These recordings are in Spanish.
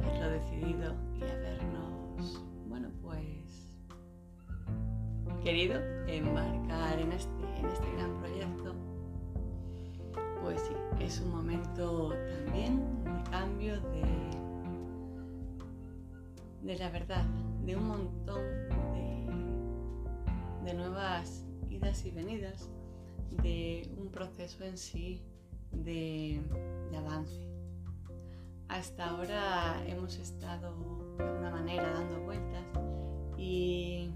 haberlo decidido y habernos, bueno, pues querido embarcar en este, en este gran proyecto, pues sí, es un momento también de cambio, de, de la verdad, de un montón de, de nuevas idas y venidas, de un proceso en sí de, de avance. Hasta ahora hemos estado de alguna manera dando vueltas y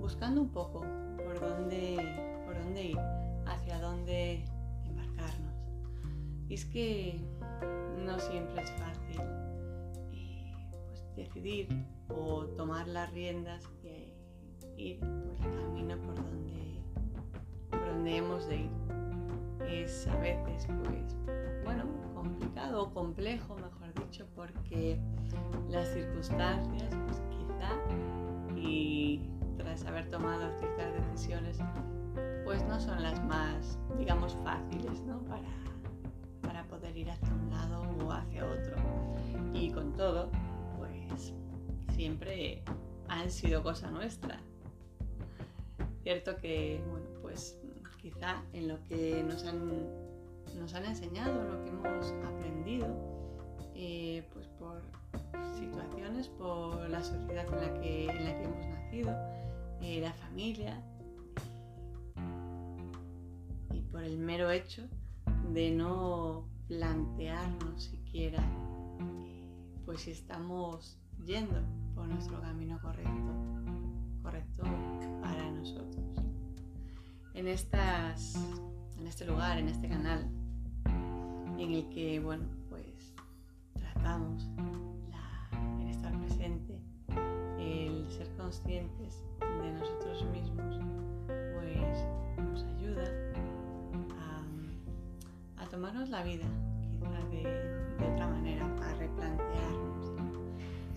buscando un poco por dónde, por dónde ir, hacia dónde embarcarnos. Y es que no siempre es fácil eh, pues, decidir o tomar las riendas y ir por el camino por donde, por donde hemos de ir. Es a veces, pues, bueno, complicado o complejo, mejor dicho, porque las circunstancias, pues quizá, y tras haber tomado ciertas decisiones, pues no son las más, digamos, fáciles, ¿no? Para, para poder ir hacia un lado o hacia otro. Y con todo, pues siempre han sido cosa nuestra. Cierto que, bueno, pues quizá en lo que nos han, nos han enseñado, lo que hemos aprendido, eh, pues por situaciones, por la sociedad en la que, en la que hemos nacido, eh, la familia, y por el mero hecho de no plantearnos siquiera pues si estamos yendo por nuestro camino correcto, correcto para nosotros. En, estas, en este lugar, en este canal, en el que, bueno, pues tratamos el estar presente, el ser conscientes de nosotros mismos, pues nos ayuda a, tomarnos la vida quizá de, de, otra manera, a replantearnos.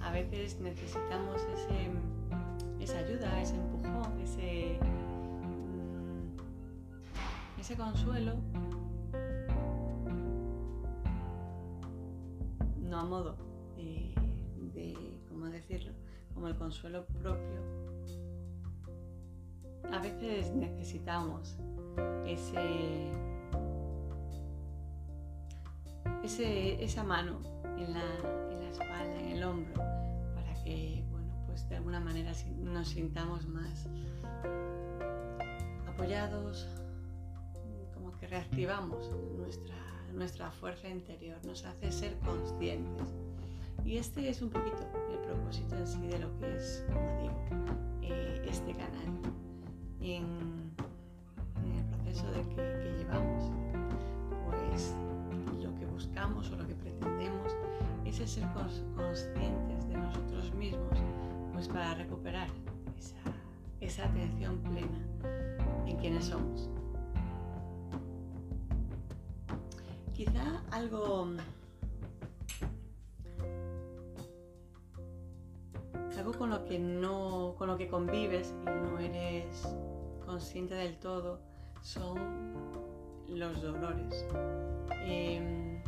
A veces necesitamos ese, esa ayuda, ese empujón, ese, ese consuelo, no a modo de, ¿cómo decirlo? Como el consuelo propio. A veces necesitamos ese, ese, esa mano en la, en la, espalda, en el hombro, para que, pues de alguna manera nos sintamos más apoyados, reactivamos nuestra, nuestra fuerza interior, nos hace ser conscientes. Y este es un poquito el propósito en sí de lo que es, como digo, eh, este canal. En, el proceso de que, llevamos, pues lo que buscamos o lo que pretendemos es el ser conscientes de nosotros mismos, pues para recuperar esa atención plena en quienes somos. Algo algo con lo que no con lo que convives y no eres consciente del todo son los dolores. Eh,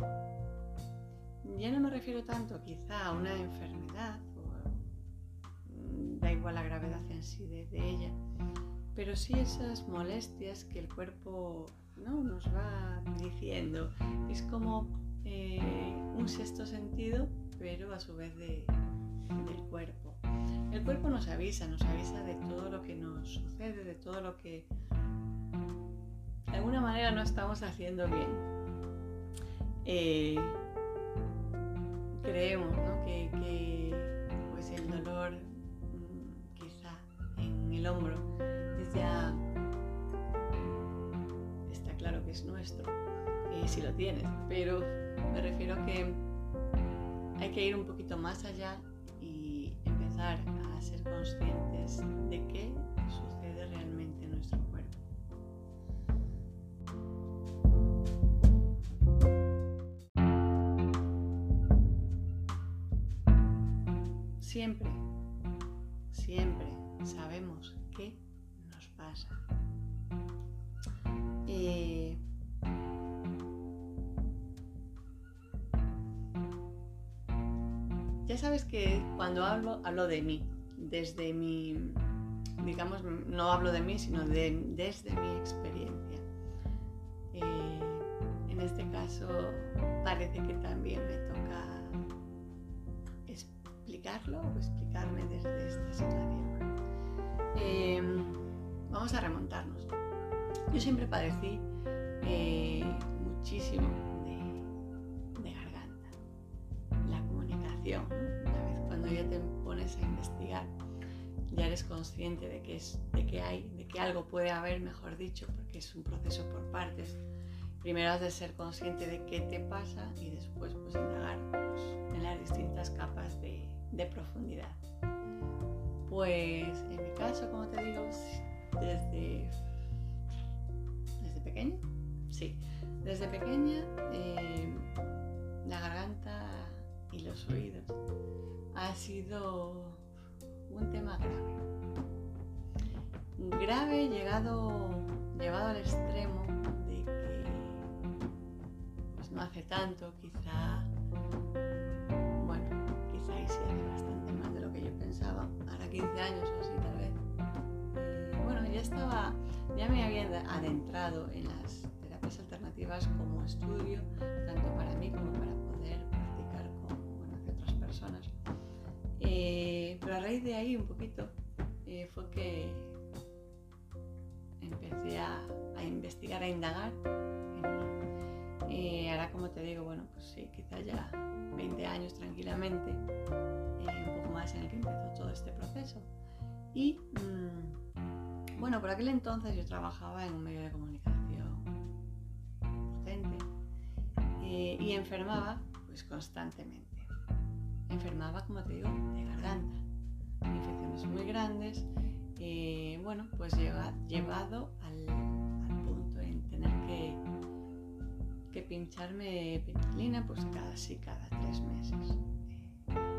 ya no me refiero tanto quizá a una enfermedad, o, da igual la gravedad en sí de, ella, pero sí esas molestias que el cuerpo ¿no? nos va diciendo. Es como eh, un sexto sentido, pero a su vez de, del cuerpo. El cuerpo nos avisa, nos avisa de todo lo que nos sucede, de todo lo que de alguna manera no estamos haciendo bien. Eh, creemos ¿no? si lo tienes, pero me refiero a que hay que ir un poquito más allá y empezar a ser conscientes de qué sucede realmente en nuestro cuerpo. Siempre, siempre sabemos qué nos pasa. Ya sabes que cuando hablo, hablo de mí, desde mi, digamos, no hablo de mí, sino de, desde mi experiencia. Eh, en este caso parece que también me toca explicarlo o explicarme desde esta situación. Em, vamos a remontarnos. Yo siempre padecí eh, muchísimo una vez cuando ya te pones a investigar, ya eres consciente de que, es, de que hay, de que algo puede haber, mejor dicho, porque es un proceso por partes. Primero has de ser consciente de qué te pasa y después pues indagar pues, en las distintas capas de, de profundidad. Pues en mi caso, como te digo, desde, desde pequeña, sí, desde pequeña eh, la garganta y los oídos ha sido un tema grave. Grave llegado, llevado al extremo de que pues no hace tanto, quizá hace bastante más de lo que yo pensaba, ahora 15 años o así tal vez. Eh, bueno, ya estaba, ya me había adentrado en las terapias alternativas como estudio, tanto para mí como para de ahí un poquito fue que empecé a, a, investigar, a indagar y ahora como te digo, bueno, pues sí, quizá ya 20 años tranquilamente, un poco más en el que empezó todo este proceso. Y mm, bueno, por aquel entonces yo trabajaba en un medio de comunicación potente y enfermaba pues constantemente. Enfermaba, como te digo, de garganta, infecciones muy grandes, eh, bueno, pues llevado al, punto en tener que que pincharme penicilina pues casi cada tres meses.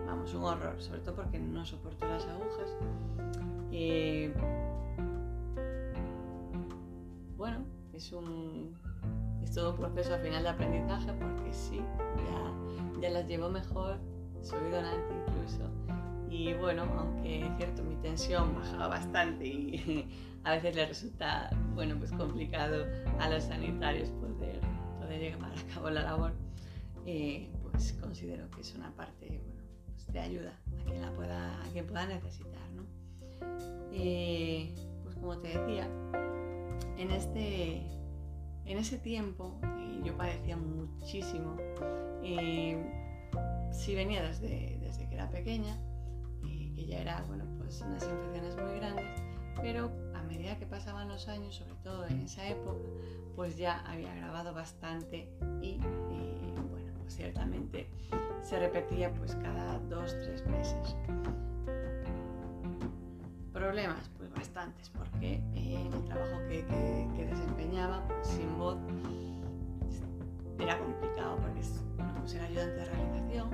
vamos, un horror, sobre todo porque no soporto las agujas. Eh, bueno, es un es todo un proceso al final de aprendizaje porque sí, ya, ya las llevo mejor, soy donante incluso. Y bueno, aunque es cierto, mi tensión bajaba bastante y a veces le resulta, bueno, pues complicado a los sanitarios poder llevar a cabo la labor, eh, pues considero que es una parte bueno, pues de ayuda a quien la pueda, a quien pueda necesitar. ¿no? Eh, pues como te decía, en, este, en ese tiempo eh, yo padecía muchísimo. si venía desde, desde que era pequeña, que ya era bueno, pues unas infecciones muy grandes, pero a medida que pasaban los años, sobre todo en esa época, pues ya había grabado bastante y, bueno, pues ciertamente se repetía pues cada dos, tres meses. Problemas, pues bastantes, porque eh, el trabajo que, desempeñaba pues, sin voz era complicado porque es, bueno, pues era ayudante de realización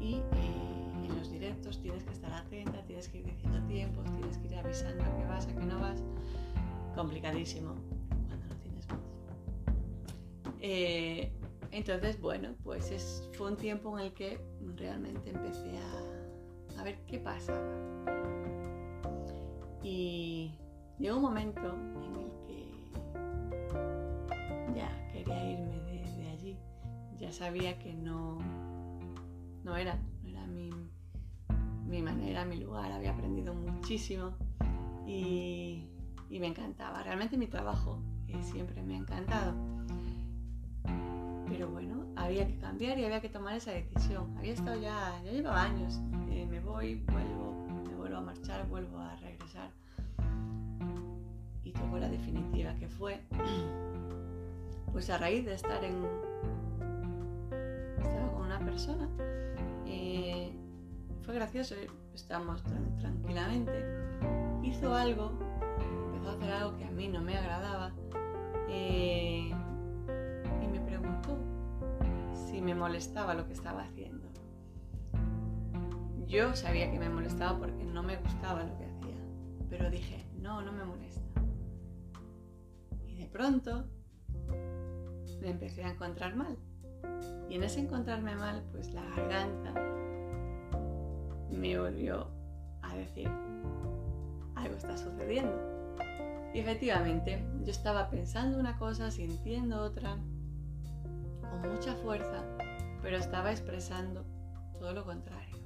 y eh, en los directos tienes que estar atenta, tienes que ir diciendo tiempos, tienes que ir avisando a qué vas, a qué no vas. Complicadísimo. Eh, entonces, bueno, pues fue un tiempo en el que realmente empecé a, ver qué pasaba. Y llegó un momento en el que ya quería irme de, allí. Ya sabía que no, no era, no mi manera, mi lugar. Había aprendido muchísimo y, me encantaba. Realmente mi trabajo eh, siempre me ha encantado pero bueno, había que cambiar y había que tomar esa decisión. Había estado ya, ya llevaba años, eh, me voy, vuelvo, me vuelvo a marchar, vuelvo a regresar. Y tocó la definitiva, que fue, pues a raíz de estar en, estaba con una persona, eh, fue gracioso, estábamos tranquilamente, hizo algo, empezó a hacer algo que a mí no me agradaba. Eh, me molestaba lo que estaba haciendo. yo sabía que me molestaba porque no me gustaba lo que hacía, pero dije, no, no me molesta. Y de pronto me empecé a encontrar mal. Y en ese encontrarme mal, pues la garganta me volvió a decir, algo está sucediendo. Y efectivamente, yo estaba pensando una cosa, sintiendo otra, con mucha fuerza, pero estaba expresando todo lo contrario.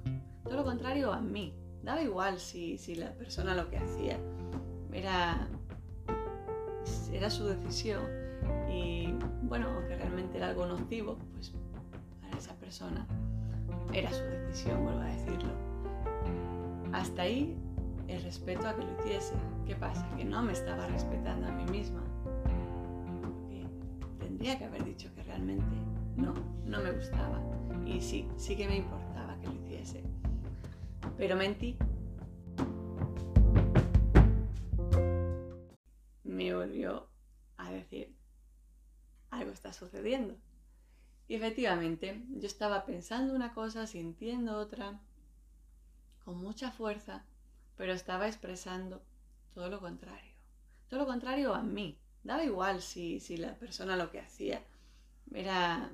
Todo lo contrario a mí. Daba igual si, si la persona lo que hacía era, era su decisión. Y bueno, aunque realmente era algo nocivo, pues para esa persona era su decisión, vuelvo a decirlo. Hasta ahí el respeto a que lo hiciese. ¿Qué pasa? Que no me estaba respetando a mí misma. Porque tendría que haber dicho que realmente no, no me gustaba. Y sí, sí que me importaba que lo hiciese. Pero mentí. Me volvió a decir, algo está sucediendo. Y efectivamente, yo estaba pensando una cosa, sintiendo otra, con mucha fuerza, pero estaba expresando todo lo contrario. Todo lo contrario a mí. Daba igual si, si la persona lo que hacía era,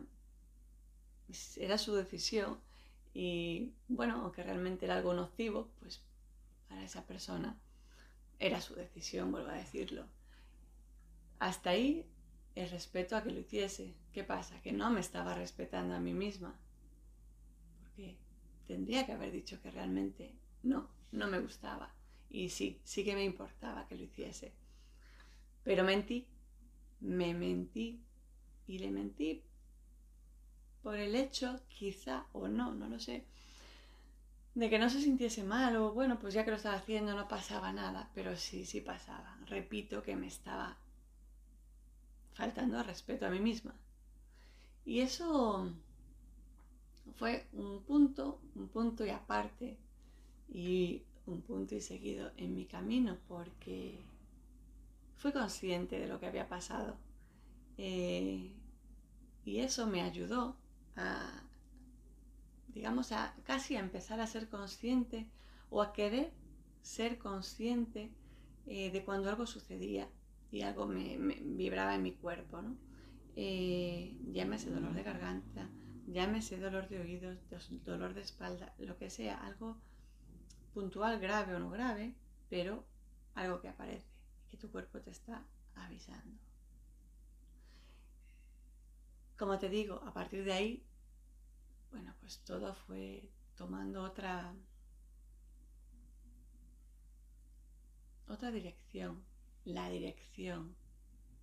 era su decisión y bueno, aunque realmente era algo nocivo, pues para esa persona era su decisión, vuelvo a decirlo. Hasta ahí el respeto a que lo hiciese. ¿Qué pasa? Que no me estaba respetando a mí misma. Tendría que haber dicho que realmente no, no me gustaba. Y sí, sí que me importaba que lo hiciese. Pero mentí, me mentí y le mentí por el hecho, quizá o no, no lo sé, de que no se sintiese mal o bueno, pues ya que lo estaba haciendo no pasaba nada, pero sí, sí pasaba. Repito que me estaba faltando al respeto a mí misma. Y eso fue un punto, un punto y aparte y un punto y seguido en mi camino porque fui consciente de lo que había pasado eh, y eso me ayudó a, digamos, a casi a empezar a ser consciente o a querer ser consciente eh, de cuando algo sucedía y algo me, vibraba en mi cuerpo, ¿no? Eh, llámese dolor de garganta, llámese dolor de oídos, dolor de espalda, lo que sea, algo puntual, grave o no grave, pero algo que aparece y que tu cuerpo te está avisando. Como te digo, a partir de ahí, bueno, pues todo fue tomando otra otra dirección, la dirección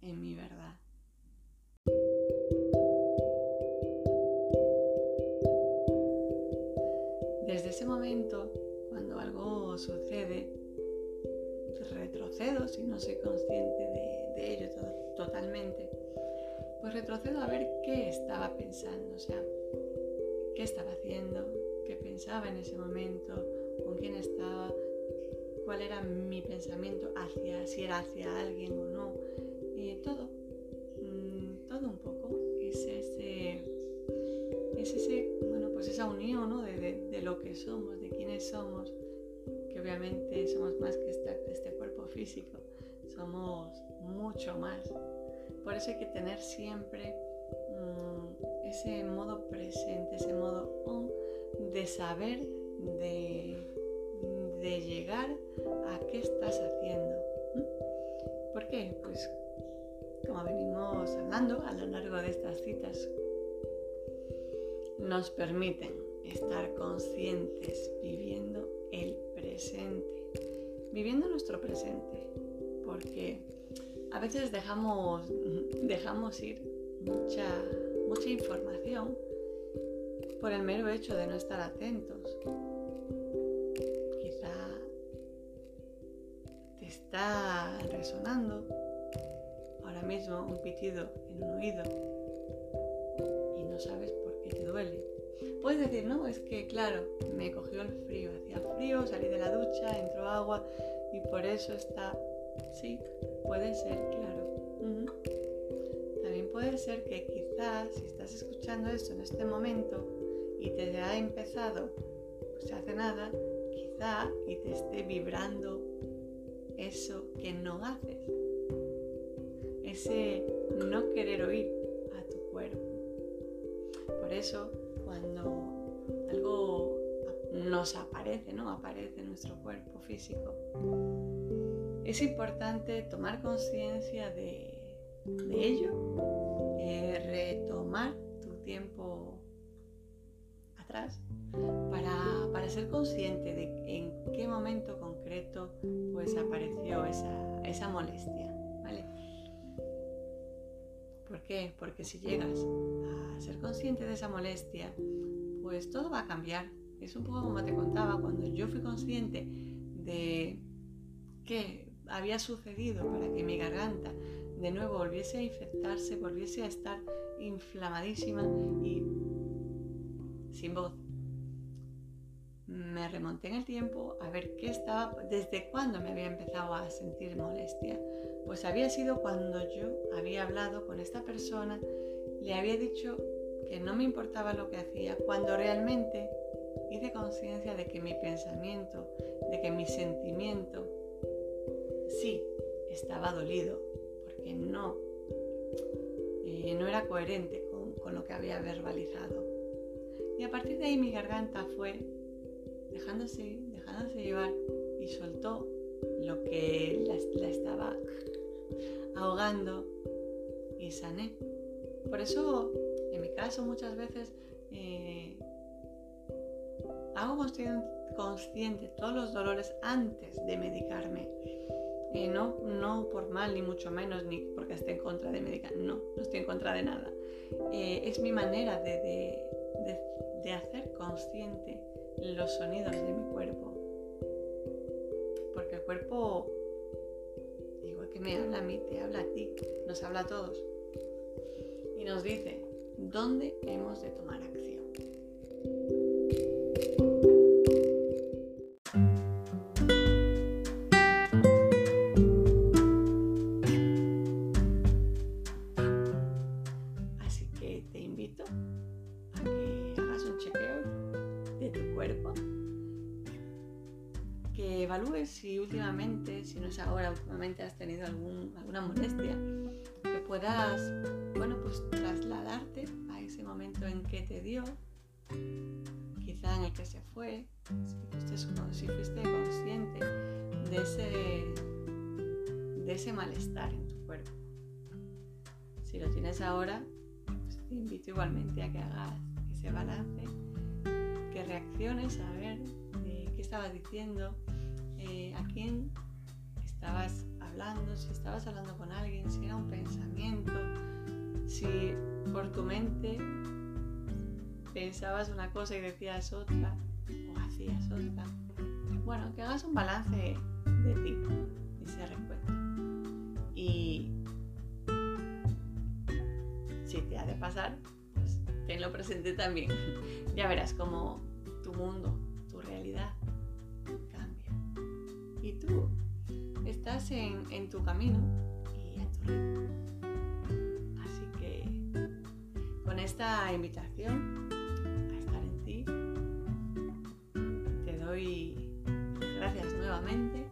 en mi verdad. Ese momento cuando algo sucede, retrocedo si no soy consciente de, ello totalmente, pues retrocedo a ver qué estaba pensando, o sea, qué estaba haciendo, qué pensaba en ese momento, con quién estaba, cuál era mi pensamiento hacia, si era hacia alguien o no, y todo, lo que somos, somos, que obviamente somos más que este, cuerpo físico, somos mucho más. Por eso hay que tener siempre mm, ese modo presente, ese modo de saber, de, de llegar a qué estás haciendo. ¿Por qué? Pues como venimos hablando a lo largo de estas citas, nos permiten estar conscientes, viviendo el presente, viviendo nuestro presente, porque a veces dejamos, dejamos ir mucha, mucha información por el mero hecho de no estar atentos. Quizá te está resonando ahora mismo un pitido en un oído y no sabes por qué te duele Puedes decir, no, es que claro, me cogió el frío, hacía frío, salí de la ducha, entró agua y por eso está... Sí, puede ser, claro. También puede ser que quizás si estás escuchando esto en este momento y te ha empezado se hace nada, quizá y te esté vibrando eso que no haces. Ese no querer oír a tu cuerpo. Por eso, cuando algo nos aparece, ¿no? Aparece en nuestro cuerpo físico, es importante tomar conciencia de, ello, eh, retomar tu tiempo atrás para, ser consciente de en qué momento concreto pues apareció esa, esa molestia, ¿vale? ¿Por qué? Porque si llegas a ser consciente de esa molestia, pues todo va a cambiar. Es un poco como te contaba, cuando yo fui consciente de qué había sucedido para que mi garganta de nuevo volviese a infectarse, volviese a estar inflamadísima y sin voz me remonté en el tiempo a ver qué estaba, desde cuándo me había empezado a sentir molestia. Pues había sido cuando yo había hablado con esta persona, le había dicho que no me importaba lo que hacía, cuando realmente hice conciencia de que mi pensamiento, de que mi sentimiento, sí, estaba dolido, porque no, eh, no era coherente con, con lo que había verbalizado. Y a partir de ahí mi garganta fue dejándose, dejándose llevar y soltó lo que la, estaba ahogando y sané. Por eso, en mi caso, muchas veces eh, hago consciente, todos los dolores antes de medicarme. No, no por mal, ni mucho menos, ni porque esté en contra de medicar. No, no estoy en contra de nada. Eh, es mi manera de, de hacer consciente los sonidos de mi cuerpo. Porque el cuerpo, igual que me habla a mí, te habla a ti, nos habla a todos. Y nos dice dónde hemos de tomar acción. si últimamente, si no es ahora, últimamente has tenido alguna molestia, que puedas, trasladarte a ese momento en que te dio, quizá en el que se fue, si fuiste, consciente de ese, de ese malestar en tu cuerpo. Si lo tienes ahora, pues te invito igualmente a que hagas ese balance, que reacciones a ver eh, qué estabas diciendo, eh, a quién estabas hablando, si estabas hablando con alguien, si era un pensamiento, si por tu mente pensabas una cosa y decías otra o hacías otra. Bueno, que hagas un balance de ti y se recuento. Y si te ha de pasar, pues tenlo presente también. ya verás cómo tu mundo, tu realidad tú estás en, tu camino y en tu ritmo. Con esta invitación a estar en ti, te doy gracias nuevamente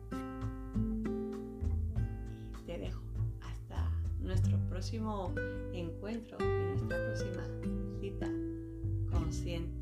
y te dejo hasta nuestro próximo encuentro y nuestra próxima cita consciente.